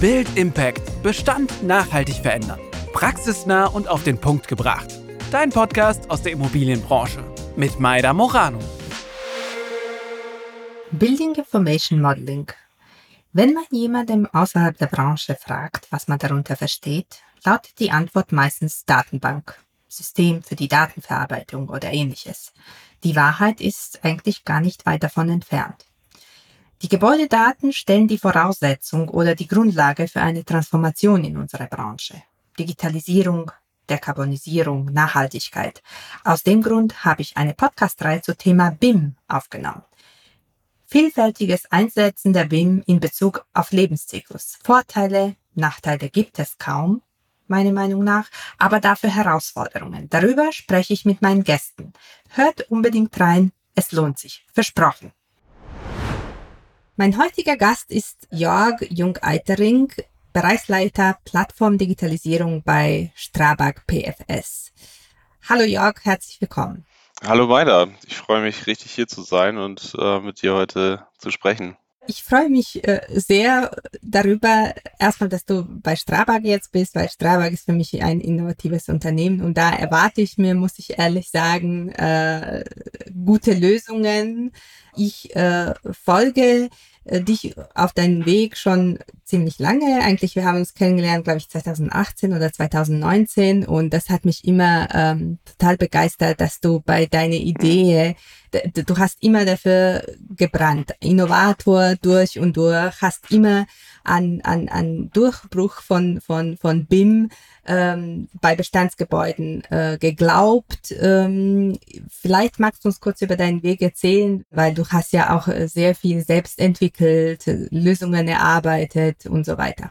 Build Impact. Bestand nachhaltig verändern. Praxisnah und auf den Punkt gebracht. Dein Podcast aus der Immobilienbranche. Mit Maida Morano. Building Information Modeling. Wenn man jemandem außerhalb der Branche fragt, was man darunter versteht, lautet die Antwort meistens Datenbank, System für die Datenverarbeitung oder ähnliches. Die Wahrheit ist eigentlich gar nicht weit davon entfernt. Die Gebäudedaten stellen die Voraussetzung oder die Grundlage für eine Transformation in unserer Branche. Digitalisierung, Dekarbonisierung, Nachhaltigkeit. Aus dem Grund habe ich eine Podcast-Reihe zum Thema BIM aufgenommen. Vielfältiges Einsetzen der BIM in Bezug auf Lebenszyklus. Vorteile, Nachteile gibt es kaum, meiner Meinung nach, aber dafür Herausforderungen. Darüber spreche ich mit meinen Gästen. Hört unbedingt rein, es lohnt sich. Versprochen. Mein heutiger Gast ist Jörg Jung-Eitering, Bereichsleiter Plattformdigitalisierung bei Strabag PFS. Hallo Jörg, herzlich willkommen. Hallo Maida, ich freue mich richtig hier zu sein und äh, mit dir heute zu sprechen. Ich freue mich äh, sehr darüber, erstmal, dass du bei Strabag jetzt bist, weil Strabag ist für mich ein innovatives Unternehmen und da erwarte ich mir, muss ich ehrlich sagen, äh, gute Lösungen. Ich äh, folge äh, dich auf deinen Weg schon ziemlich lange. Eigentlich, wir haben uns kennengelernt, glaube ich, 2018 oder 2019 und das hat mich immer ähm, total begeistert, dass du bei deiner Idee, du hast immer dafür gebrannt, Innovator durch und durch, hast immer an, an, an Durchbruch von, von, von BIM ähm, bei Bestandsgebäuden äh, geglaubt. Ähm, vielleicht magst du uns kurz über deinen Weg erzählen, weil du hast ja auch äh, sehr viel selbst entwickelt, Lösungen erarbeitet und so weiter.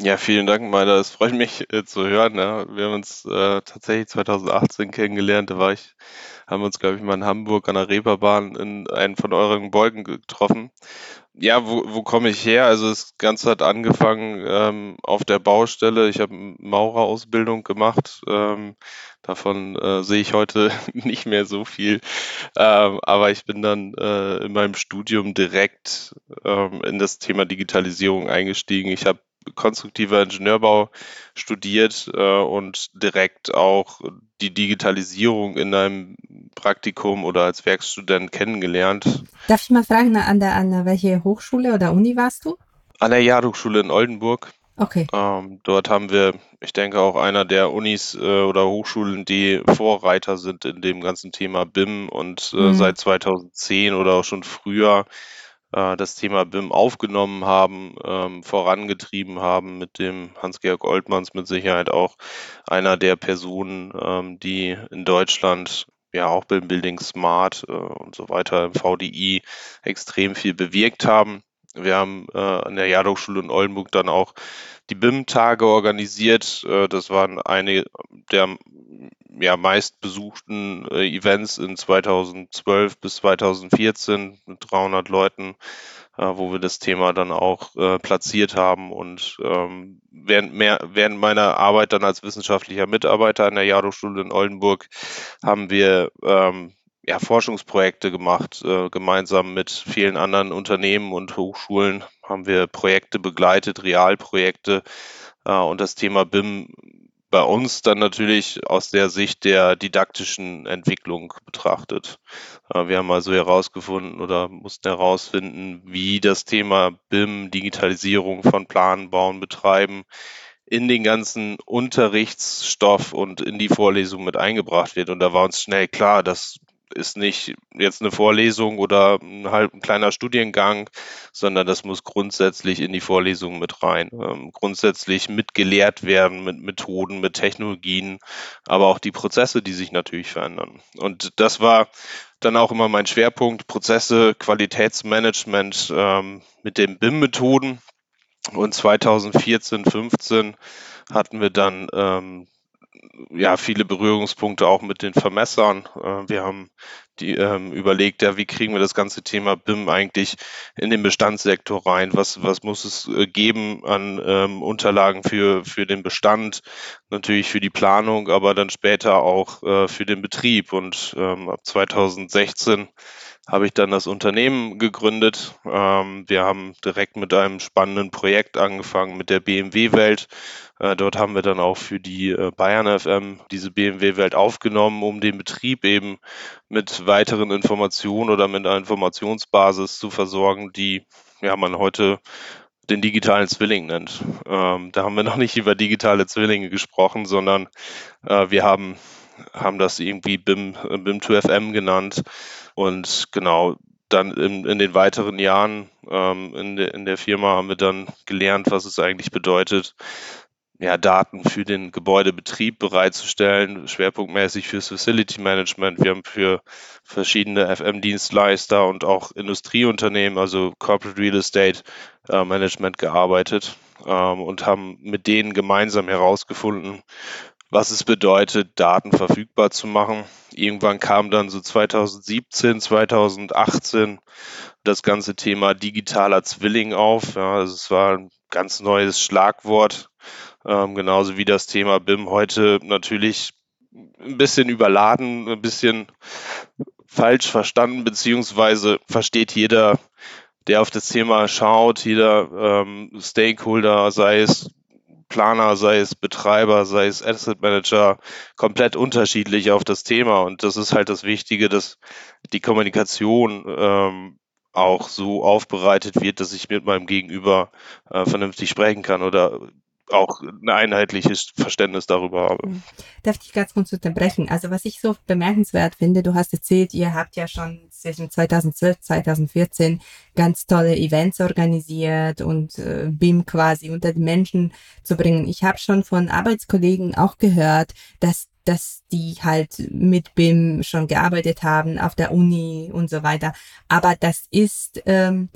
Ja, vielen Dank, Maida. Es freut mich äh, zu hören. Ja. Wir haben uns äh, tatsächlich 2018 kennengelernt. Da war ich, haben wir uns, glaube ich, mal in Hamburg an der Reeperbahn in einen von euren Beugen getroffen. Ja, wo, wo komme ich her? Also das Ganze hat angefangen ähm, auf der Baustelle. Ich habe Maurerausbildung gemacht. Ähm, davon äh, sehe ich heute nicht mehr so viel. Ähm, aber ich bin dann äh, in meinem Studium direkt ähm, in das Thema Digitalisierung eingestiegen. Ich habe konstruktiver Ingenieurbau studiert äh, und direkt auch die Digitalisierung in einem Praktikum oder als Werkstudent kennengelernt. Darf ich mal fragen, an der, an welche Hochschule oder Uni warst du? An der Jadhochschule in Oldenburg. Okay. Ähm, dort haben wir, ich denke, auch einer der Unis äh, oder Hochschulen, die Vorreiter sind in dem ganzen Thema BIM und äh, mhm. seit 2010 oder auch schon früher äh, das Thema BIM aufgenommen haben, ähm, vorangetrieben haben mit dem Hans-Georg Oltmanns mit Sicherheit auch einer der Personen, ähm, die in Deutschland ja auch beim Building Smart äh, und so weiter im VDI extrem viel bewirkt haben. Wir haben äh, an der Jadhochschule in Oldenburg dann auch die BIM-Tage organisiert. Äh, das waren eine der ja, meistbesuchten äh, Events in 2012 bis 2014 mit 300 Leuten, äh, wo wir das Thema dann auch äh, platziert haben. Und ähm, während, mehr, während meiner Arbeit dann als wissenschaftlicher Mitarbeiter an der Jadowschule in Oldenburg haben wir ähm, ja, Forschungsprojekte gemacht. Äh, gemeinsam mit vielen anderen Unternehmen und Hochschulen haben wir Projekte begleitet, Realprojekte. Äh, und das Thema BIM bei uns dann natürlich aus der Sicht der didaktischen Entwicklung betrachtet. Äh, wir haben also herausgefunden oder mussten herausfinden, wie das Thema BIM, Digitalisierung von Planen, Bauen, Betreiben in den ganzen Unterrichtsstoff und in die Vorlesung mit eingebracht wird. Und da war uns schnell klar, dass ist nicht jetzt eine Vorlesung oder ein, halb, ein kleiner Studiengang, sondern das muss grundsätzlich in die Vorlesung mit rein. Ähm, grundsätzlich mitgelehrt werden mit Methoden, mit Technologien, aber auch die Prozesse, die sich natürlich verändern. Und das war dann auch immer mein Schwerpunkt, Prozesse, Qualitätsmanagement ähm, mit den BIM-Methoden. Und 2014, 15 hatten wir dann ähm, ja, viele Berührungspunkte auch mit den Vermessern. Äh, wir haben die ähm, überlegt, ja, wie kriegen wir das ganze Thema BIM eigentlich in den Bestandssektor rein? Was, was muss es äh, geben an ähm, Unterlagen für, für den Bestand? Natürlich für die Planung, aber dann später auch äh, für den Betrieb. Und ähm, ab 2016 habe ich dann das Unternehmen gegründet. Ähm, wir haben direkt mit einem spannenden Projekt angefangen mit der BMW-Welt. Äh, dort haben wir dann auch für die äh, Bayern FM diese BMW-Welt aufgenommen, um den Betrieb eben mit weiteren Informationen oder mit einer Informationsbasis zu versorgen, die ja, man heute den digitalen Zwilling nennt. Ähm, da haben wir noch nicht über digitale Zwillinge gesprochen, sondern äh, wir haben, haben das irgendwie BIM, BIM2FM genannt. Und genau, dann in, in den weiteren Jahren ähm, in, de, in der Firma haben wir dann gelernt, was es eigentlich bedeutet, ja, Daten für den Gebäudebetrieb bereitzustellen, schwerpunktmäßig fürs Facility Management. Wir haben für verschiedene FM-Dienstleister und auch Industrieunternehmen, also Corporate Real Estate äh, Management gearbeitet ähm, und haben mit denen gemeinsam herausgefunden, was es bedeutet, Daten verfügbar zu machen. Irgendwann kam dann so 2017, 2018 das ganze Thema digitaler Zwilling auf. Ja, also es war ein ganz neues Schlagwort, ähm, genauso wie das Thema BIM heute natürlich ein bisschen überladen, ein bisschen falsch verstanden, beziehungsweise versteht jeder, der auf das Thema schaut, jeder ähm, Stakeholder, sei es Planer, sei es Betreiber, sei es Asset Manager, komplett unterschiedlich auf das Thema. Und das ist halt das Wichtige, dass die Kommunikation ähm, auch so aufbereitet wird, dass ich mit meinem Gegenüber äh, vernünftig sprechen kann oder auch ein einheitliches Verständnis darüber habe. Hm. Darf ich ganz kurz unterbrechen? Also was ich so bemerkenswert finde, du hast erzählt, ihr habt ja schon zwischen 2012, 2014 ganz tolle Events organisiert und äh, BIM quasi unter die Menschen zu bringen. Ich habe schon von Arbeitskollegen auch gehört, dass dass die halt mit BIM schon gearbeitet haben auf der Uni und so weiter. Aber das ist ähm,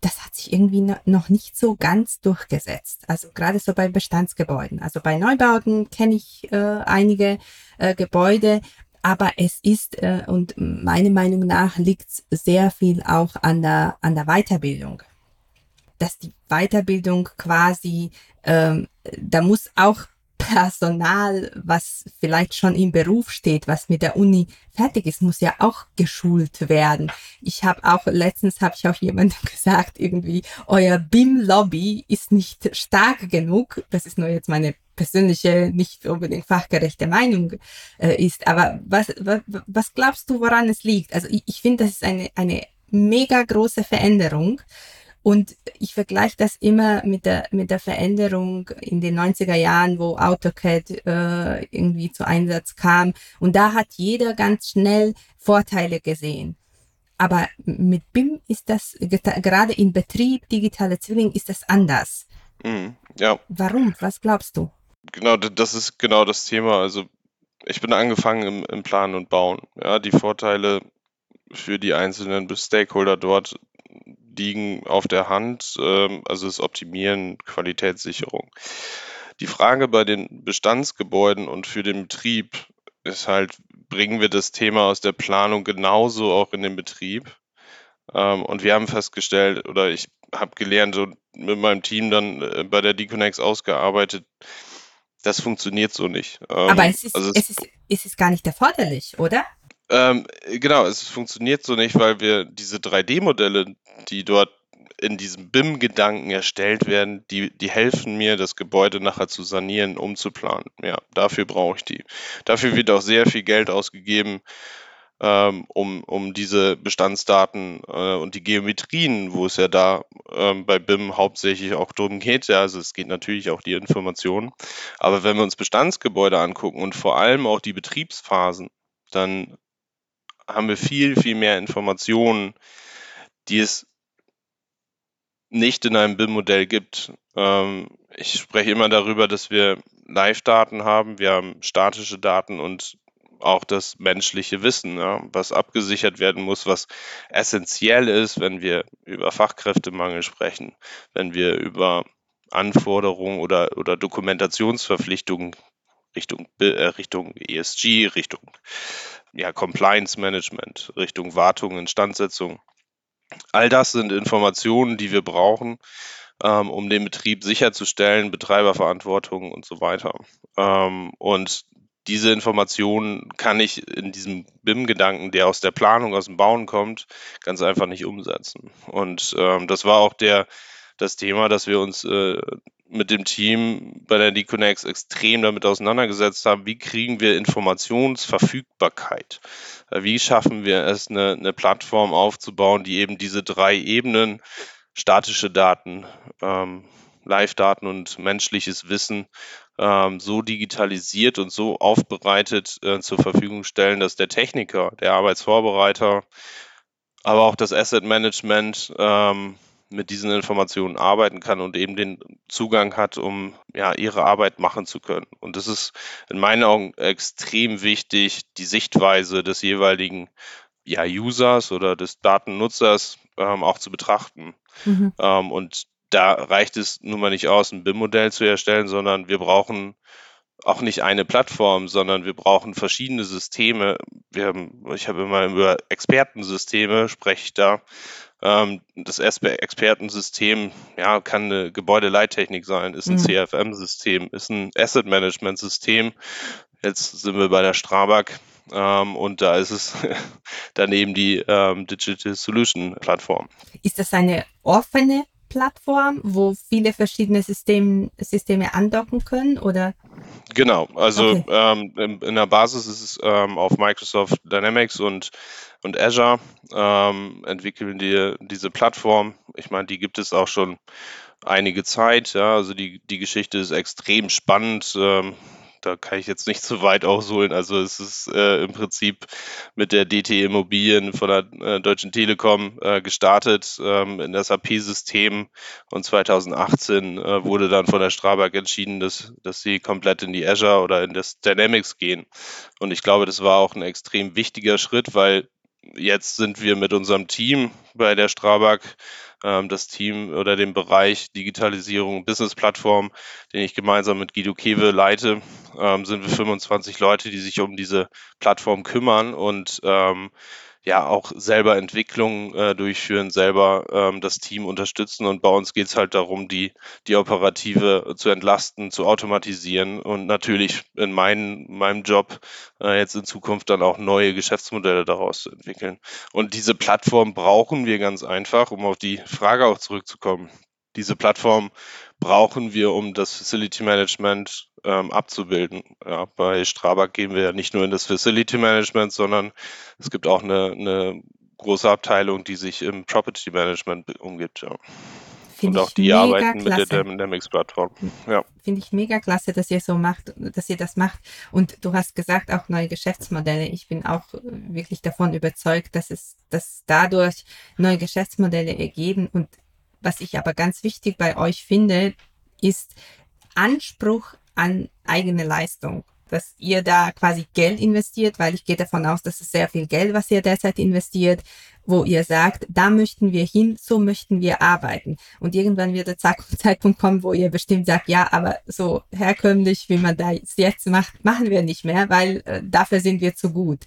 das hat sich irgendwie noch nicht so ganz durchgesetzt. Also gerade so bei Bestandsgebäuden. Also bei Neubauten kenne ich äh, einige äh, Gebäude, aber es ist, äh, und meiner Meinung nach liegt sehr viel auch an der, an der Weiterbildung. Dass die Weiterbildung quasi, ähm, da muss auch Personal, was vielleicht schon im Beruf steht, was mit der Uni fertig ist, muss ja auch geschult werden. Ich habe auch letztens habe ich auch jemandem gesagt, irgendwie euer BIM Lobby ist nicht stark genug. Das ist nur jetzt meine persönliche, nicht unbedingt fachgerechte Meinung äh, ist. Aber was, was was glaubst du, woran es liegt? Also ich, ich finde, das ist eine eine mega große Veränderung und ich vergleiche das immer mit der, mit der Veränderung in den 90er Jahren, wo AutoCAD äh, irgendwie zu Einsatz kam. Und da hat jeder ganz schnell Vorteile gesehen. Aber mit BIM ist das, gerade in Betrieb, digitale Zwilling, ist das anders. Mhm, ja. Warum? Was glaubst du? Genau, das ist genau das Thema. Also ich bin angefangen im, im Planen und Bauen. Ja, die Vorteile für die einzelnen Stakeholder dort liegen auf der Hand, ähm, also das Optimieren, Qualitätssicherung. Die Frage bei den Bestandsgebäuden und für den Betrieb ist halt, bringen wir das Thema aus der Planung genauso auch in den Betrieb? Ähm, und wir haben festgestellt, oder ich habe gelernt und mit meinem Team dann äh, bei der Deconex ausgearbeitet, das funktioniert so nicht. Ähm, Aber es ist, also es, es, ist, es ist gar nicht erforderlich, oder? Ähm, genau, es funktioniert so nicht, weil wir diese 3D-Modelle, die dort in diesem BIM-Gedanken erstellt werden, die, die helfen mir, das Gebäude nachher zu sanieren, umzuplanen. Ja, dafür brauche ich die. Dafür wird auch sehr viel Geld ausgegeben, ähm, um, um diese Bestandsdaten äh, und die Geometrien, wo es ja da ähm, bei BIM hauptsächlich auch drum geht. Ja, also es geht natürlich auch die Informationen. Aber wenn wir uns Bestandsgebäude angucken und vor allem auch die Betriebsphasen, dann haben wir viel, viel mehr Informationen, die es nicht in einem BIM-Modell gibt. Ähm, ich spreche immer darüber, dass wir Live-Daten haben, wir haben statische Daten und auch das menschliche Wissen, was abgesichert werden muss, was essentiell ist, wenn wir über Fachkräftemangel sprechen, wenn wir über Anforderungen oder, oder Dokumentationsverpflichtungen Richtung, äh, Richtung ESG, Richtung ja, Compliance Management, Richtung Wartung, Instandsetzung. All das sind Informationen, die wir brauchen, ähm, um den Betrieb sicherzustellen, Betreiberverantwortung und so weiter. Ähm, und diese Informationen kann ich in diesem BIM-Gedanken, der aus der Planung, aus dem Bauen kommt, ganz einfach nicht umsetzen. Und ähm, das war auch der, das Thema, dass wir uns äh, mit dem Team bei der Deconex extrem damit auseinandergesetzt haben, wie kriegen wir Informationsverfügbarkeit? Äh, wie schaffen wir es, eine, eine Plattform aufzubauen, die eben diese drei Ebenen, statische Daten, ähm, Live-Daten und menschliches Wissen ähm, so digitalisiert und so aufbereitet äh, zur Verfügung stellen, dass der Techniker, der Arbeitsvorbereiter, aber auch das Asset Management ähm, mit diesen Informationen arbeiten kann und eben den Zugang hat, um ja ihre Arbeit machen zu können. Und das ist in meinen Augen extrem wichtig, die Sichtweise des jeweiligen ja, Users oder des Datennutzers ähm, auch zu betrachten. Mhm. Ähm, und da reicht es nun mal nicht aus, ein BIM-Modell zu erstellen, sondern wir brauchen auch nicht eine Plattform, sondern wir brauchen verschiedene Systeme. Wir haben, ich habe immer über Expertensysteme spreche ich da. Ähm, das Expertensystem ja, kann eine Gebäudeleittechnik sein, ist ein mhm. CFM-System, ist ein Asset-Management-System. Jetzt sind wir bei der Strabag ähm, und da ist es daneben die ähm, Digital Solution Plattform. Ist das eine offene Plattform, wo viele verschiedene System, Systeme andocken können oder? Genau, also okay. ähm, in, in, der Basis ist es ähm, auf Microsoft Dynamics und, und Azure ähm, entwickeln die diese Plattform. Ich meine, die gibt es auch schon einige Zeit. Ja, also die, die Geschichte ist extrem spannend. Ähm, da kann ich jetzt nicht zu weit ausholen. Also es ist äh, im Prinzip mit der DT Immobilien von der äh, Deutschen Telekom äh, gestartet ähm, in SAP-System und 2018 äh, wurde dann von der Strabag entschieden, dass, dass sie komplett in die Azure oder in das Dynamics gehen. Und ich glaube, das war auch ein extrem wichtiger Schritt, weil jetzt sind wir mit unserem Team bei der Strabag ähm, das Team oder den Bereich Digitalisierung, Business-Plattform, den ich gemeinsam mit Guido Kewe leite, ähm, sind wir 25 Leute, die sich um diese Plattform kümmern. Und ähm, ja auch selber Entwicklungen äh, durchführen, selber ähm, das Team unterstützen. Und bei uns geht es halt darum, die, die Operative zu entlasten, zu automatisieren und natürlich in mein, meinem Job äh, jetzt in Zukunft dann auch neue Geschäftsmodelle daraus zu entwickeln. Und diese Plattform brauchen wir ganz einfach, um auf die Frage auch zurückzukommen. Diese Plattform brauchen wir, um das Facility Management ähm, abzubilden. Ja, bei Strabag gehen wir ja nicht nur in das Facility Management, sondern es gibt auch eine, eine große Abteilung, die sich im Property Management umgibt. Ja. Und auch die arbeiten klasse. mit der Dynamics-Plattform. Ja. Finde ich mega klasse, dass ihr so macht, dass ihr das macht. Und du hast gesagt, auch neue Geschäftsmodelle. Ich bin auch wirklich davon überzeugt, dass es, dass dadurch neue Geschäftsmodelle ergeben. Und was ich aber ganz wichtig bei euch finde, ist Anspruch an eigene Leistung. Dass ihr da quasi Geld investiert, weil ich gehe davon aus, dass es sehr viel Geld, was ihr derzeit investiert, wo ihr sagt, da möchten wir hin, so möchten wir arbeiten. Und irgendwann wird der Zeitpunkt kommen, wo ihr bestimmt sagt, ja, aber so herkömmlich, wie man das jetzt macht, machen wir nicht mehr, weil äh, dafür sind wir zu gut.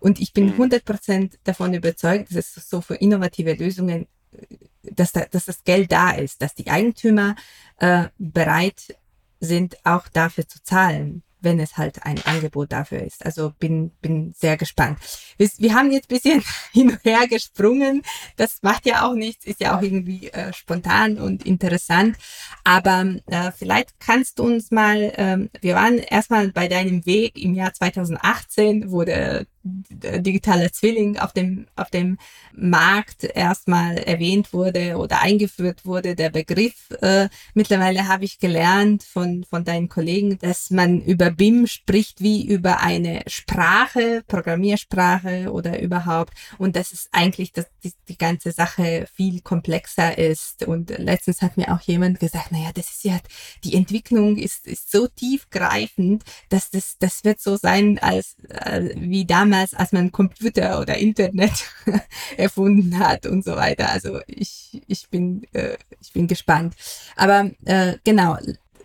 Und ich bin 100% mhm. davon überzeugt, dass es so für innovative Lösungen äh, dass, da, dass das Geld da ist, dass die Eigentümer äh, bereit sind, auch dafür zu zahlen wenn es halt ein Angebot dafür ist. Also bin, bin sehr gespannt. Wir, wir haben jetzt bisschen hin und her gesprungen. Das macht ja auch nichts, ist ja auch irgendwie äh, spontan und interessant. Aber äh, vielleicht kannst du uns mal, ähm, wir waren erstmal bei deinem Weg im Jahr 2018, wo der, der digitale Zwilling auf dem, auf dem Markt erstmal erwähnt wurde oder eingeführt wurde, der Begriff. Äh, mittlerweile habe ich gelernt von, von deinen Kollegen, dass man über BIM spricht wie über eine Sprache, Programmiersprache oder überhaupt. Und dass es eigentlich dass die, die ganze Sache viel komplexer ist. Und letztens hat mir auch jemand gesagt, naja, das ist ja, die Entwicklung ist, ist so tiefgreifend, dass das, das wird so sein, als äh, wie damals, als man Computer oder Internet erfunden hat und so weiter. Also ich, ich bin, äh, ich bin gespannt. Aber äh, genau,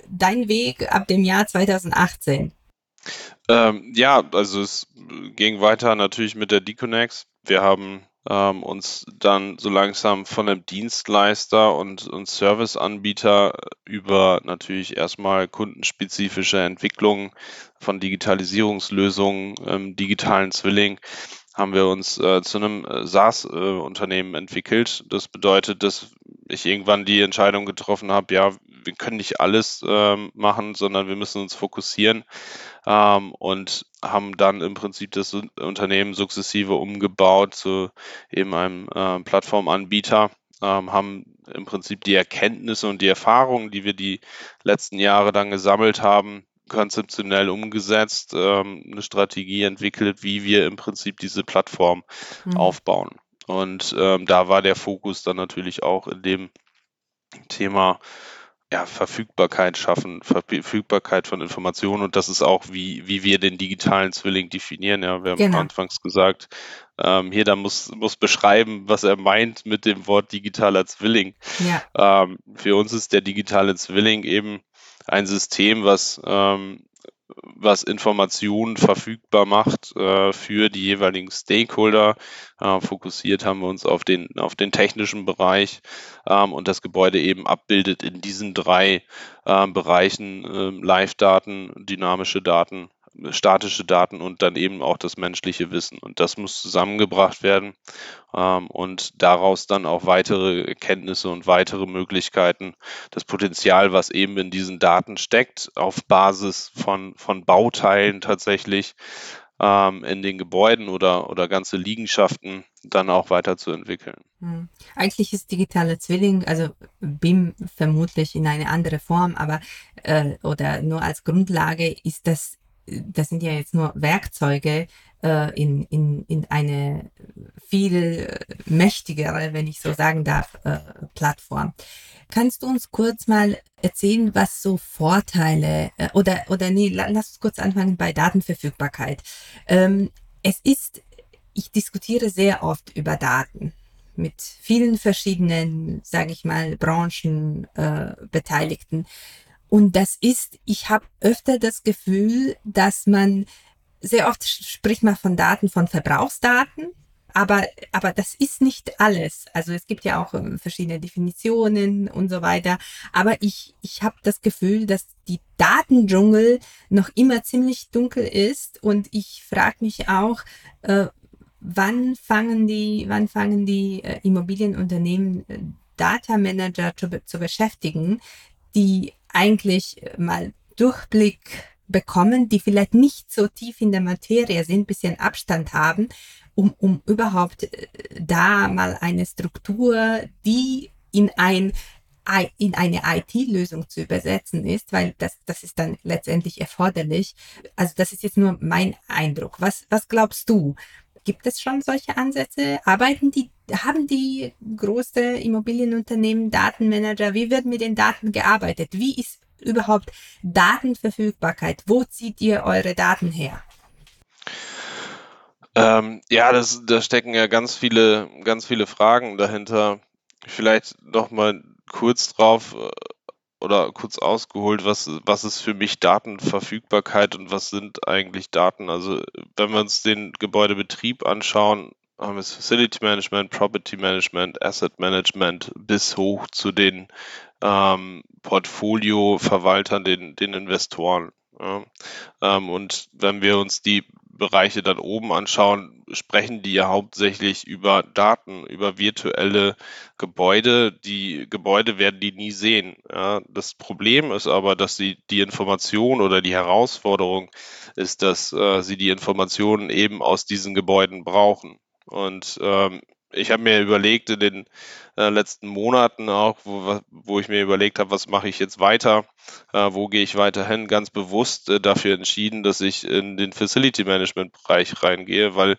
dein Weg ab dem Jahr 2018? Ähm, ja, also es ging weiter natürlich mit der Deconex. Wir haben ähm, uns dann so langsam von einem Dienstleister und, und Serviceanbieter über natürlich erstmal kundenspezifische Entwicklungen von Digitalisierungslösungen, ähm, digitalen Zwilling, haben wir uns äh, zu einem äh, SaaS-Unternehmen äh, entwickelt. Das bedeutet, dass ich irgendwann die Entscheidung getroffen habe, ja, wir können nicht alles ähm, machen, sondern wir müssen uns fokussieren ähm, und haben dann im Prinzip das Unternehmen sukzessive umgebaut zu eben einem äh, Plattformanbieter, ähm, haben im Prinzip die Erkenntnisse und die Erfahrungen, die wir die letzten Jahre dann gesammelt haben, konzeptionell umgesetzt, ähm, eine Strategie entwickelt, wie wir im Prinzip diese Plattform mhm. aufbauen. Und ähm, da war der Fokus dann natürlich auch in dem Thema ja, Verfügbarkeit schaffen, Verfügbarkeit von Informationen und das ist auch, wie, wie wir den digitalen Zwilling definieren. Ja, wir haben genau. anfangs gesagt, ähm, hier, da muss, muss beschreiben, was er meint mit dem Wort digitaler Zwilling. Ja. Ähm, für uns ist der digitale Zwilling eben ein System, was ähm, was Informationen verfügbar macht äh, für die jeweiligen Stakeholder. Äh, fokussiert haben wir uns auf den, auf den technischen Bereich ähm, und das Gebäude eben abbildet in diesen drei äh, Bereichen ähm, Live-Daten, dynamische Daten statische Daten und dann eben auch das menschliche Wissen. Und das muss zusammengebracht werden ähm, und daraus dann auch weitere Erkenntnisse und weitere Möglichkeiten, das Potenzial, was eben in diesen Daten steckt, auf Basis von, von Bauteilen tatsächlich ähm, in den Gebäuden oder, oder ganze Liegenschaften dann auch weiterzuentwickeln. Hm. Eigentlich ist digitale Zwilling, also BIM vermutlich in eine andere Form, aber äh, oder nur als Grundlage ist das das sind ja jetzt nur Werkzeuge äh, in, in, in eine viel mächtigere, wenn ich so sagen darf, äh, Plattform. Kannst du uns kurz mal erzählen, was so Vorteile äh, oder oder nee, lass uns kurz anfangen bei Datenverfügbarkeit. Ähm, es ist, ich diskutiere sehr oft über Daten mit vielen verschiedenen, sage ich mal, Branchen äh, Beteiligten. Und das ist, ich habe öfter das Gefühl, dass man sehr oft spricht man von Daten, von Verbrauchsdaten, aber, aber das ist nicht alles. Also es gibt ja auch ähm, verschiedene Definitionen und so weiter. Aber ich, ich habe das Gefühl, dass die Datendschungel noch immer ziemlich dunkel ist und ich frage mich auch, äh, wann fangen die, wann fangen die äh, Immobilienunternehmen äh, Data Manager zu, zu beschäftigen, die eigentlich mal Durchblick bekommen, die vielleicht nicht so tief in der Materie sind, bisschen Abstand haben, um, um überhaupt äh, da mal eine Struktur, die in ein in eine IT-Lösung zu übersetzen ist, weil das, das ist dann letztendlich erforderlich. Also das ist jetzt nur mein Eindruck. Was, was glaubst du? Gibt es schon solche Ansätze? Arbeiten die, haben die große Immobilienunternehmen Datenmanager? Wie wird mit den Daten gearbeitet? Wie ist überhaupt Datenverfügbarkeit? Wo zieht ihr eure Daten her? Ähm, ja, das, da stecken ja ganz viele, ganz viele Fragen dahinter. Vielleicht noch mal kurz drauf äh, oder kurz ausgeholt, was, was ist für mich Datenverfügbarkeit und was sind eigentlich Daten? Also wenn wir uns den Gebäudebetrieb anschauen, haben wir Facility Management, Property Management, Asset Management bis hoch zu den ähm, Portfolio-Verwaltern, den, den Investoren. Ja. Ähm, und wenn wir uns die Bereiche dann oben anschauen, sprechen die ja hauptsächlich über Daten, über virtuelle Gebäude. Die Gebäude werden die nie sehen. Ja. Das Problem ist aber, dass sie die Information oder die Herausforderung ist, dass äh, sie die Informationen eben aus diesen Gebäuden brauchen. Und ähm, ich habe mir überlegt in den äh, letzten Monaten auch, wo, wo ich mir überlegt habe, was mache ich jetzt weiter, äh, wo gehe ich weiterhin, ganz bewusst äh, dafür entschieden, dass ich in den Facility Management Bereich reingehe, weil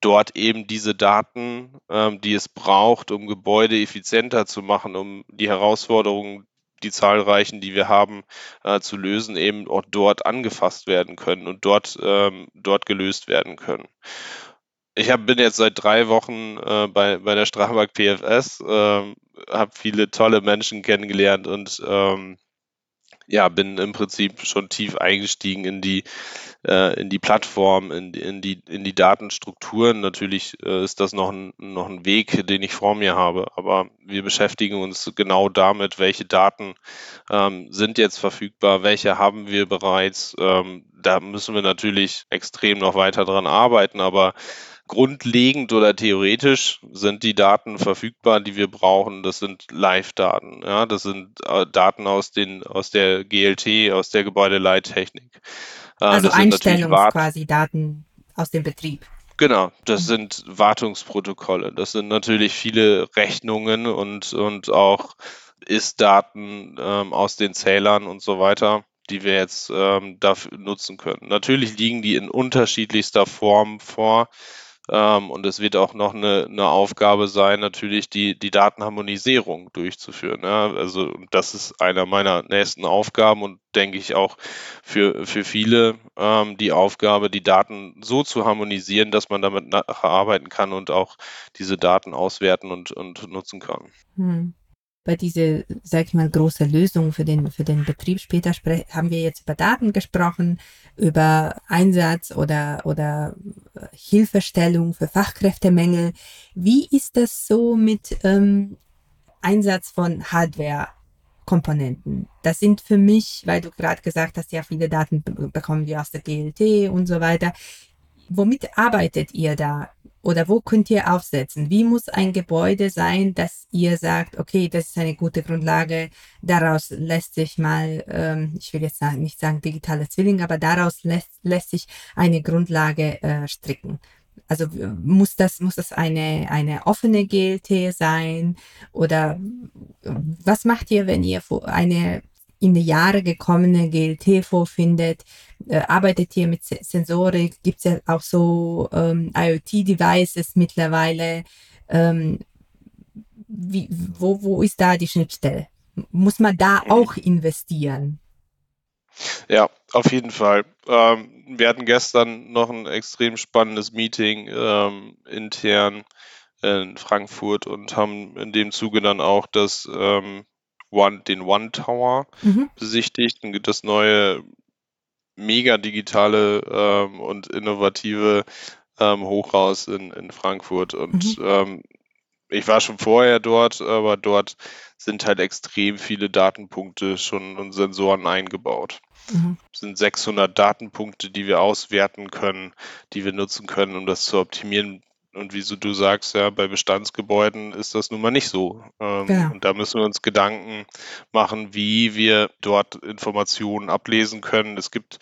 dort eben diese Daten, ähm, die es braucht, um Gebäude effizienter zu machen, um die Herausforderungen die zahlreichen, die wir haben, äh, zu lösen, eben auch dort angefasst werden können und dort, ähm, dort gelöst werden können. Ich hab, bin jetzt seit drei Wochen äh, bei, bei der Strabag PFS, ähm, habe viele tolle Menschen kennengelernt und ähm, ja, bin im Prinzip schon tief eingestiegen in die, äh, in die Plattform, in, in, die, in die Datenstrukturen. Natürlich äh, ist das noch ein, noch ein Weg, den ich vor mir habe, aber wir beschäftigen uns genau damit, welche Daten ähm, sind jetzt verfügbar, welche haben wir bereits. Ähm, da müssen wir natürlich extrem noch weiter dran arbeiten, aber grundlegend oder theoretisch sind die Daten verfügbar, die wir brauchen. Das sind Live-Daten. Ja, das sind äh, Daten aus den aus der GLT, aus der Gebäudeleittechnik. Äh, also Einstellungs quasi Daten aus dem Betrieb. Genau, das sind Wartungsprotokolle. Das sind natürlich viele Rechnungen und, und auch Ist-Daten ähm, aus den Zählern und so weiter, die wir jetzt ähm, dafür nutzen können. Natürlich liegen die in unterschiedlichster Form vor. Ähm, und es wird auch noch eine, eine Aufgabe sein, natürlich die, die Datenharmonisierung durchzuführen. Ja? Also das ist einer meiner nächsten Aufgaben und denke ich auch für, für viele ähm, die Aufgabe, die Daten so zu harmonisieren, dass man damit nachher arbeiten kann und auch diese Daten auswerten und, und nutzen kann. Hm bei dieser, sag ich mal, große Lösung für den, für den Betrieb später haben wir jetzt über Daten gesprochen, über Einsatz oder, oder äh, Hilfestellung für Fachkräftemängel. Wie ist das so mit ähm, Einsatz von Hardware-Komponenten? Das sind für mich, weil du gerade gesagt hast, ja, viele Daten bekommen wir aus der GLT und so weiter. Womit arbeitet ihr da? Oder wo könnt ihr aufsetzen? Wie muss ein Gebäude sein, dass ihr sagt, okay, das ist eine gute Grundlage, daraus lässt sich mal, ähm, ich will jetzt nicht sagen digitale Zwilling, aber daraus lässt, lässt sich eine Grundlage äh, stricken. Also muss das, muss das eine, eine offene GLT sein? Oder was macht ihr, wenn ihr eine in die Jahre gekommene GLT vorfindet? Äh, arbeitet ihr mit Sensorik? Gibt es ja auch so ähm, IoT-Devices mittlerweile? Ähm, wie, wo, wo ist da die Schnittstelle? Muss man da auch investieren? Ja, auf jeden Fall. Ähm, wir hatten gestern noch ein extrem spannendes Meeting ähm, intern in Frankfurt und haben in dem Zuge dann auch das ähm, One, den One Tower mhm. besichtigt und das neue mega digitale ähm, und innovative ähm, Hochhaus in, in Frankfurt. Und mhm. ähm, ich war schon vorher dort, aber dort sind halt extrem viele Datenpunkte schon und Sensoren eingebaut. Mhm. Es sind 600 Datenpunkte, die wir auswerten können, die wir nutzen können, um das zu optimieren, und wie du sagst, ja, bei Bestandsgebäuden ist das nun mal nicht so. Ähm, ja. Und da müssen wir uns Gedanken machen, wie wir dort Informationen ablesen können. Es gibt,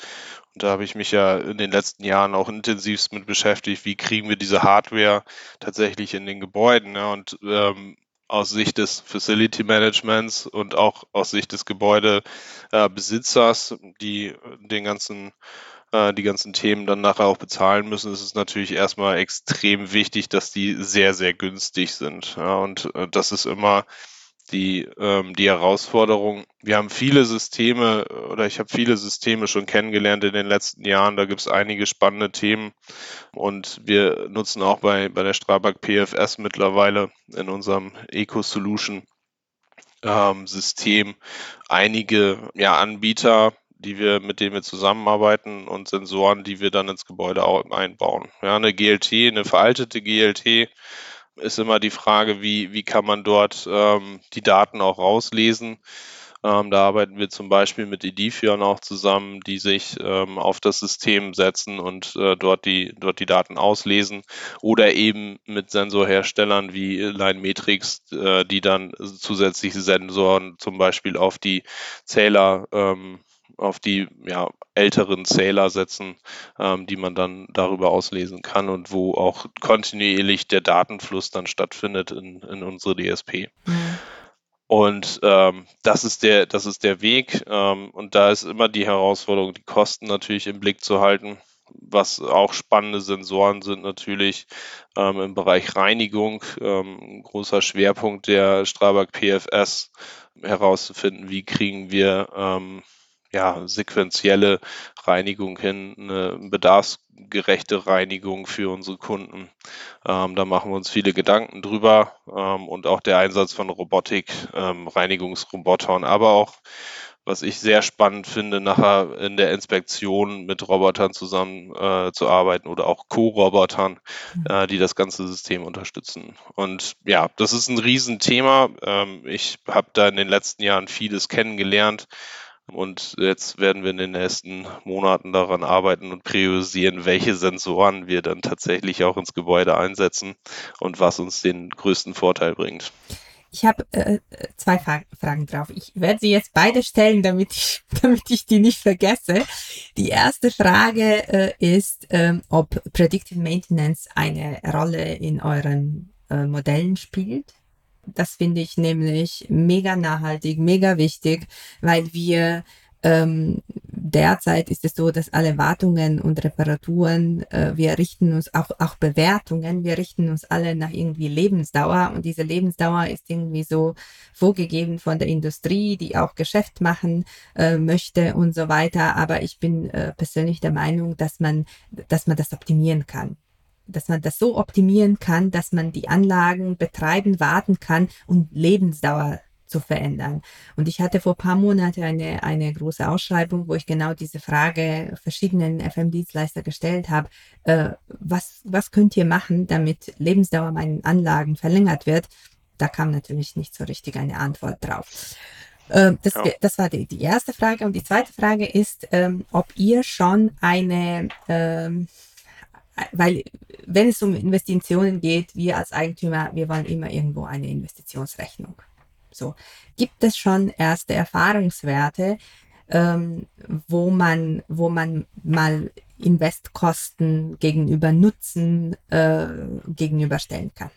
und da habe ich mich ja in den letzten Jahren auch intensivst mit beschäftigt, wie kriegen wir diese Hardware tatsächlich in den Gebäuden. Ja, und ähm, aus Sicht des Facility Managements und auch aus Sicht des Gebäudebesitzers, die den ganzen äh, die ganzen Themen dann nachher auch bezahlen müssen, ist es natürlich erstmal extrem wichtig, dass die sehr, sehr günstig sind. Ja, und äh, das ist immer die, ähm, die Herausforderung. Wir haben viele Systeme oder ich habe viele Systeme schon kennengelernt in den letzten Jahren. Da gibt es einige spannende Themen und wir nutzen auch bei, bei der Strabag PFS mittlerweile in unserem Eco-Solution ähm, System einige ja, Anbieter, die wir, mit denen wir zusammenarbeiten und Sensoren, die wir dann ins Gebäude einbauen. Ja, eine GLT, eine veraltete GLT ist immer die Frage, wie, wie kann man dort ähm, die Daten auch rauslesen. Ähm, da arbeiten wir zum Beispiel mit Edifion auch zusammen, die sich ähm, auf das System setzen und äh, dort, die, dort die Daten auslesen. Oder eben mit Sensorherstellern wie Linemetrix, äh, die dann zusätzliche Sensoren zum Beispiel auf die Zähler ähm, auf die ja, älteren Zähler setzen, ähm, die man dann darüber auslesen kann und wo auch kontinuierlich der Datenfluss dann stattfindet in, in unsere DSP. Mhm. Und ähm, das ist der, das ist der Weg. Ähm, und da ist immer die Herausforderung, die Kosten natürlich im Blick zu halten. Was auch spannende Sensoren sind natürlich ähm, im Bereich Reinigung. Ähm, ein großer Schwerpunkt der Strabag PFS herauszufinden, wie kriegen wir ähm, ja, sequentielle Reinigung hin, eine bedarfsgerechte Reinigung für unsere Kunden. Ähm, da machen wir uns viele Gedanken drüber ähm, und auch der Einsatz von Robotik, ähm, Reinigungsrobotern, aber auch was ich sehr spannend finde, nachher in der Inspektion mit Robotern zusammen äh, zu arbeiten oder auch Co-Robotern, mhm. äh, die das ganze System unterstützen. Und ja, das ist ein Riesenthema. Ähm, ich habe da in den letzten Jahren vieles kennengelernt. Und jetzt werden wir in den nächsten Monaten daran arbeiten und priorisieren, welche Sensoren wir dann tatsächlich auch ins Gebäude einsetzen und was uns den größten Vorteil bringt. Ich habe äh, zwei Fra Fragen drauf. Ich werde sie jetzt beide stellen, damit ich, damit ich die nicht vergesse. Die erste Frage äh, ist, ähm, ob Predictive Maintenance eine Rolle in euren äh, Modellen spielt. Das finde ich nämlich mega nachhaltig, mega wichtig, weil wir ähm, derzeit ist es so, dass alle Wartungen und Reparaturen, äh, wir richten uns auch, auch Bewertungen, wir richten uns alle nach irgendwie Lebensdauer und diese Lebensdauer ist irgendwie so vorgegeben von der Industrie, die auch Geschäft machen äh, möchte und so weiter. Aber ich bin äh, persönlich der Meinung, dass man, dass man das optimieren kann dass man das so optimieren kann, dass man die Anlagen betreiben, warten kann und Lebensdauer zu verändern. Und ich hatte vor paar Monaten eine, eine große Ausschreibung, wo ich genau diese Frage verschiedenen FM-Dienstleister gestellt habe. Äh, was, was könnt ihr machen, damit Lebensdauer meinen Anlagen verlängert wird? Da kam natürlich nicht so richtig eine Antwort drauf. Äh, das, ja. das war die, die erste Frage. Und die zweite Frage ist, ähm, ob ihr schon eine, ähm, weil wenn es um Investitionen geht, wir als Eigentümer, wir wollen immer irgendwo eine Investitionsrechnung. So gibt es schon erste Erfahrungswerte, ähm, wo man, wo man mal Investkosten gegenüber Nutzen äh, gegenüberstellen kann.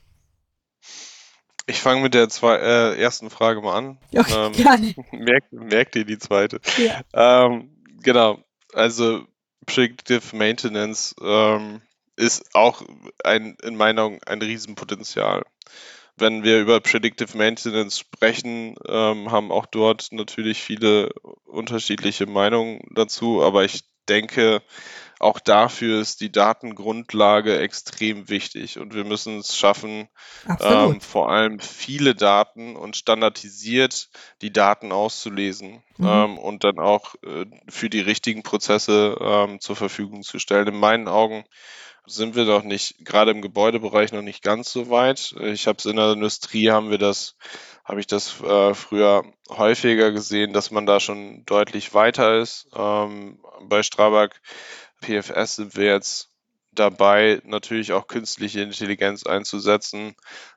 Ich fange mit der zwei, äh, ersten Frage mal an. Okay, ähm. Merkt, merkt ihr die zweite? Ja. Ähm, genau. Also Predictive Maintenance ähm, ist auch ein, in meinen Augen ein Riesenpotenzial wenn wir über Predictive Maintenance sprechen, ähm, haben auch dort natürlich viele unterschiedliche Meinungen dazu, aber ich denke, auch dafür ist die Datengrundlage extrem wichtig und wir müssen es schaffen, ähm, vor allem viele Daten und standardisiert die Daten auszulesen mhm. ähm, und dann auch äh, für die richtigen Prozesse ähm, zur Verfügung zu stellen. In meinen Augen sind wir doch nicht, gerade im Gebäudebereich noch nicht ganz so weit. Ich habe es in der Industrie, haben wir das, habe ich das äh, früher häufiger gesehen, dass man da schon deutlich weiter ist. Ähm, bei Strabag PFS sind wir jetzt dabei, natürlich auch künstliche Intelligenz einzusetzen.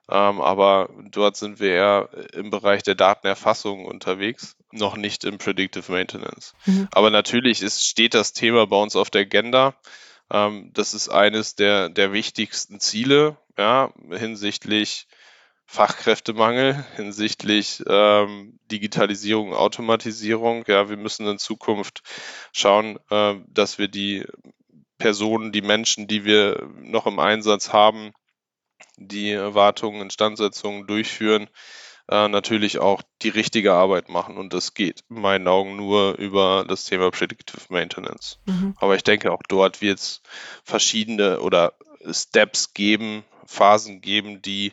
Ähm, aber dort sind wir eher im Bereich der Datenerfassung unterwegs, noch nicht im Predictive Maintenance. Mhm. Aber natürlich ist, steht das Thema bei uns auf der Agenda. Ähm, das ist eines der, der wichtigsten Ziele, ja, hinsichtlich Fachkräftemangel, hinsichtlich ähm, Digitalisierung, Automatisierung. Ja, wir müssen in Zukunft schauen, äh, dass wir die Personen, die Menschen, die wir noch im Einsatz haben, die Wartungen, Instandsetzungen durchführen, äh, natürlich auch die richtige Arbeit machen. Und das geht in meinen Augen nur über das Thema Predictive Maintenance. Mhm. Aber ich denke, auch dort wird es verschiedene oder Steps geben, Phasen geben, die,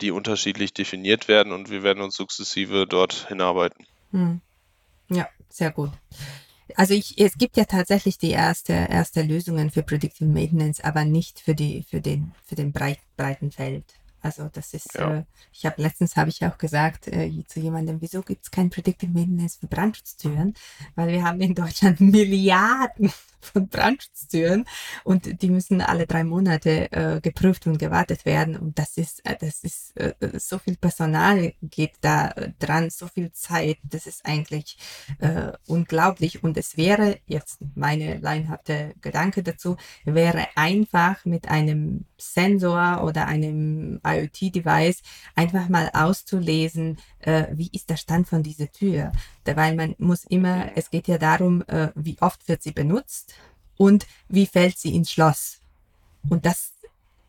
die unterschiedlich definiert werden und wir werden uns sukzessive dort hinarbeiten. Mhm. Ja, sehr gut. Also ich, es gibt ja tatsächlich die erste, erste Lösungen für Predictive Maintenance, aber nicht für die, für den, für den breit, breiten Feld. Also das ist, ja. äh, ich habe letztens habe ich auch gesagt äh, zu jemandem, wieso gibt es kein Predictive Maintenance für Brandschutztüren? Weil wir haben in Deutschland Milliarden von Brandschutztüren und die müssen alle drei Monate äh, geprüft und gewartet werden. Und das ist äh, das ist äh, so viel Personal geht da dran so viel Zeit. Das ist eigentlich äh, unglaublich. Und es wäre jetzt meine leinhafte Gedanke dazu wäre einfach mit einem Sensor oder einem IoT-Device einfach mal auszulesen äh, wie ist der Stand von dieser Tür weil man muss immer, es geht ja darum, äh, wie oft wird sie benutzt und wie fällt sie ins Schloss. Und das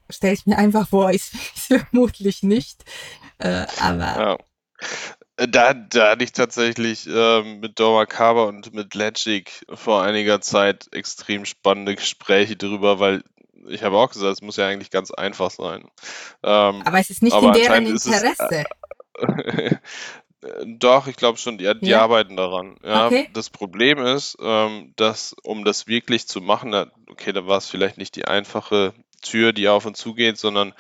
stelle ich mir einfach vor, ist vermutlich nicht. Äh, aber ja. Da, da hatte ich tatsächlich äh, mit Dora Kaber und mit Legic vor einiger Zeit extrem spannende Gespräche darüber, weil ich habe auch gesagt, es muss ja eigentlich ganz einfach sein. Ähm, aber es ist nicht in deren Interesse. Es, Äh, doch, ich glaube schon, die, die Ja? arbeiten daran. Ja, Okay. das Problem ist, ähm, dass um das wirklich zu machen, okay, da war es vielleicht nicht die einfache Tür, die auf und zu geht, sondern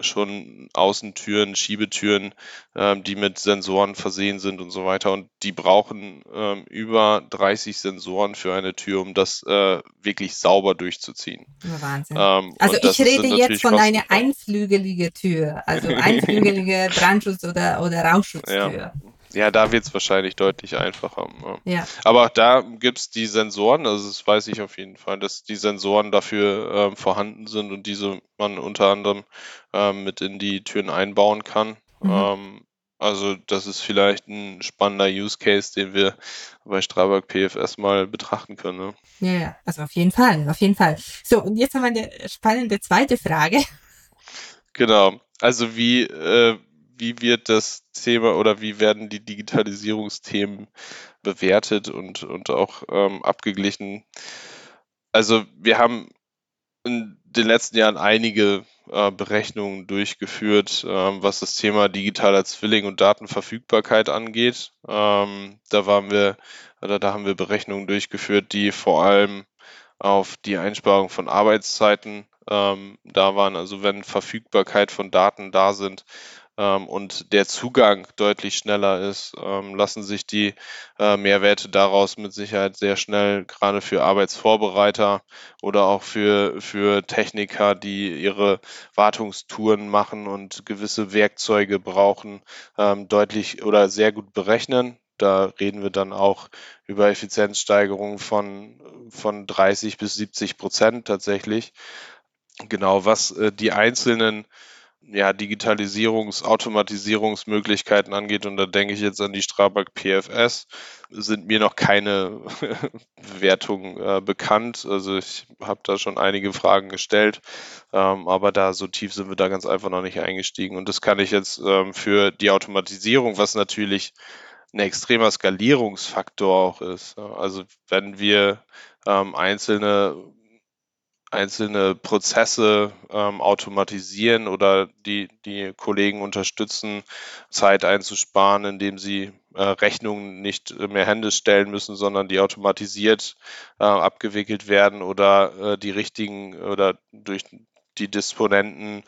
schon Außentüren, Schiebetüren, ähm, die mit Sensoren versehen sind und so weiter. Und die brauchen ähm, über 30 Sensoren für eine Tür, um das äh, wirklich sauber durchzuziehen. Wahnsinn. Ähm, Also ich rede jetzt von einer Kosten. einflügelige Tür, also einflügelige Brandschutz- oder, oder Rauchschutztür. Ja, da wird es wahrscheinlich deutlich einfacher. Ja. Ja. Aber auch da gibt es die Sensoren, also das weiß ich auf jeden Fall, dass die Sensoren dafür ähm, vorhanden sind und diese man unter anderem ähm, mit in die Türen einbauen kann. Mhm. Ähm, also das ist vielleicht ein spannender Use Case, den wir bei Strabag PFS mal betrachten können. Ne? ja, ja, also auf jeden Fall, auf jeden Fall. So, und jetzt haben wir eine spannende zweite Frage. Genau. Also wie, äh, wie wird das Thema oder wie werden die Digitalisierungsthemen bewertet und, und auch ähm, abgeglichen? Also wir haben in den letzten Jahren einige äh, Berechnungen durchgeführt, ähm, was das Thema digitaler Zwilling und Datenverfügbarkeit angeht. Ähm, da waren wir, oder da haben wir Berechnungen durchgeführt, die vor allem auf die Einsparung von Arbeitszeiten ähm, da waren. Also wenn Verfügbarkeit von Daten da sind ähm, und der Zugang deutlich schneller ist, ähm, lassen sich die äh, Mehrwerte daraus mit Sicherheit sehr schnell gerade für Arbeitsvorbereiter oder auch für, für Techniker, die ihre Wartungstouren machen und gewisse Werkzeuge brauchen, ähm, deutlich oder sehr gut berechnen. Da reden wir dann auch über Effizienzsteigerungen von, von 30 bis 70 Prozent tatsächlich. Genau, was äh, die einzelnen ja, Digitalisierungs-, Automatisierungsmöglichkeiten angeht, und da denke ich jetzt an die Strabag PFS, sind mir noch keine Bewertungen äh, bekannt. Also ich habe da schon einige Fragen gestellt, ähm, aber da so tief sind wir da ganz einfach noch nicht eingestiegen. Und das kann ich jetzt ähm, für die Automatisierung, was natürlich ein extremer Skalierungsfaktor auch ist. Also wenn wir ähm, einzelne einzelne Prozesse ähm, automatisieren oder die, die Kollegen unterstützen, Zeit einzusparen, indem sie äh, Rechnungen nicht mehr händisch stellen müssen, sondern die automatisiert äh, abgewickelt werden oder äh, die richtigen oder durch die Disponenten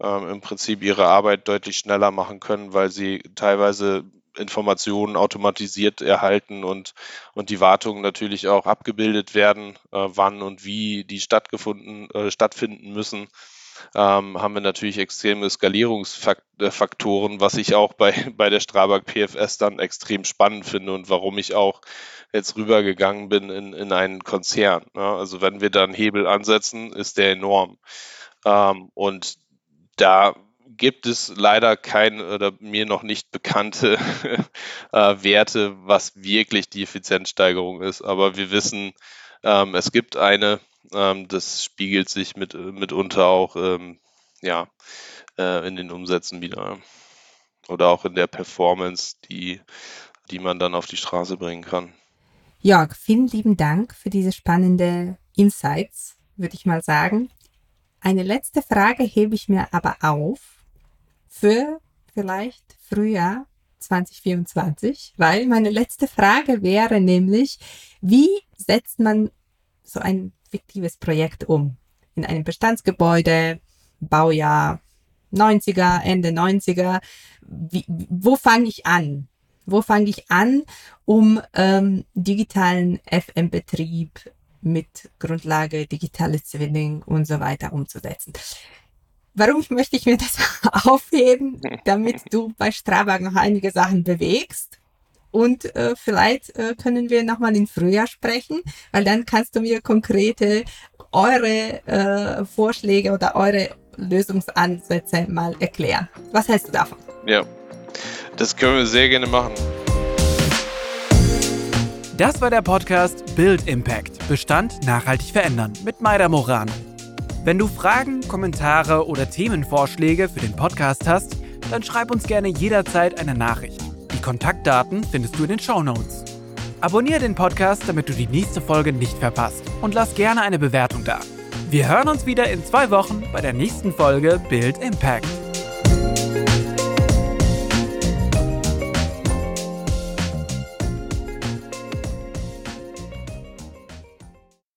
ähm, im Prinzip ihre Arbeit deutlich schneller machen können, weil sie teilweise Informationen automatisiert erhalten und, und die Wartungen natürlich auch abgebildet werden, äh, wann und wie die stattgefunden, äh, stattfinden müssen, ähm, haben wir natürlich extreme Skalierungsfaktoren, was ich auch bei, bei der Strabag PFS dann extrem spannend finde und warum ich auch jetzt rübergegangen bin in, in einen Konzern. Ne? Also wenn wir da einen Hebel ansetzen, ist der enorm. Ähm, und da gibt es leider kein oder mir noch nicht bekannte äh, Werte, was wirklich die Effizienzsteigerung ist. Aber wir wissen, ähm, es gibt eine. Ähm, das spiegelt sich mit, mitunter auch ähm, ja, äh, in den Umsätzen wieder. Oder auch in der Performance, die, die man dann auf die Straße bringen kann. Jörg, vielen lieben Dank für diese spannende Insights, würde ich mal sagen. Eine letzte Frage hebe ich mir aber auf für vielleicht Frühjahr 2024, weil meine letzte Frage wäre nämlich, wie setzt man so ein fiktives Projekt um? In einem Bestandsgebäude, Baujahr 90er, Ende 90er. Wie, wo fange ich an? Wo fange ich an, um ähm, digitalen FM-Betrieb mit Grundlage digitales Zwilling und so weiter umzusetzen? Warum möchte ich mir das aufheben? Damit du bei Strabag noch einige Sachen bewegst. Und äh, vielleicht äh, können wir nochmal im Frühjahr sprechen, weil dann kannst du mir konkrete eure äh, Vorschläge oder eure Lösungsansätze mal erklären. Was hältst du davon? Ja, das können wir sehr gerne machen. Das war der Podcast Build Impact. Bestand nachhaltig verändern mit Maida Morano. Wenn du Fragen, Kommentare oder Themenvorschläge für den Podcast hast, dann schreib uns gerne jederzeit eine Nachricht. Die Kontaktdaten findest du in den Show Notes. Abonniere den Podcast, damit du die nächste Folge nicht verpasst. Und lass gerne eine Bewertung da. Wir hören uns wieder in zwei Wochen bei der nächsten Folge Build Impact.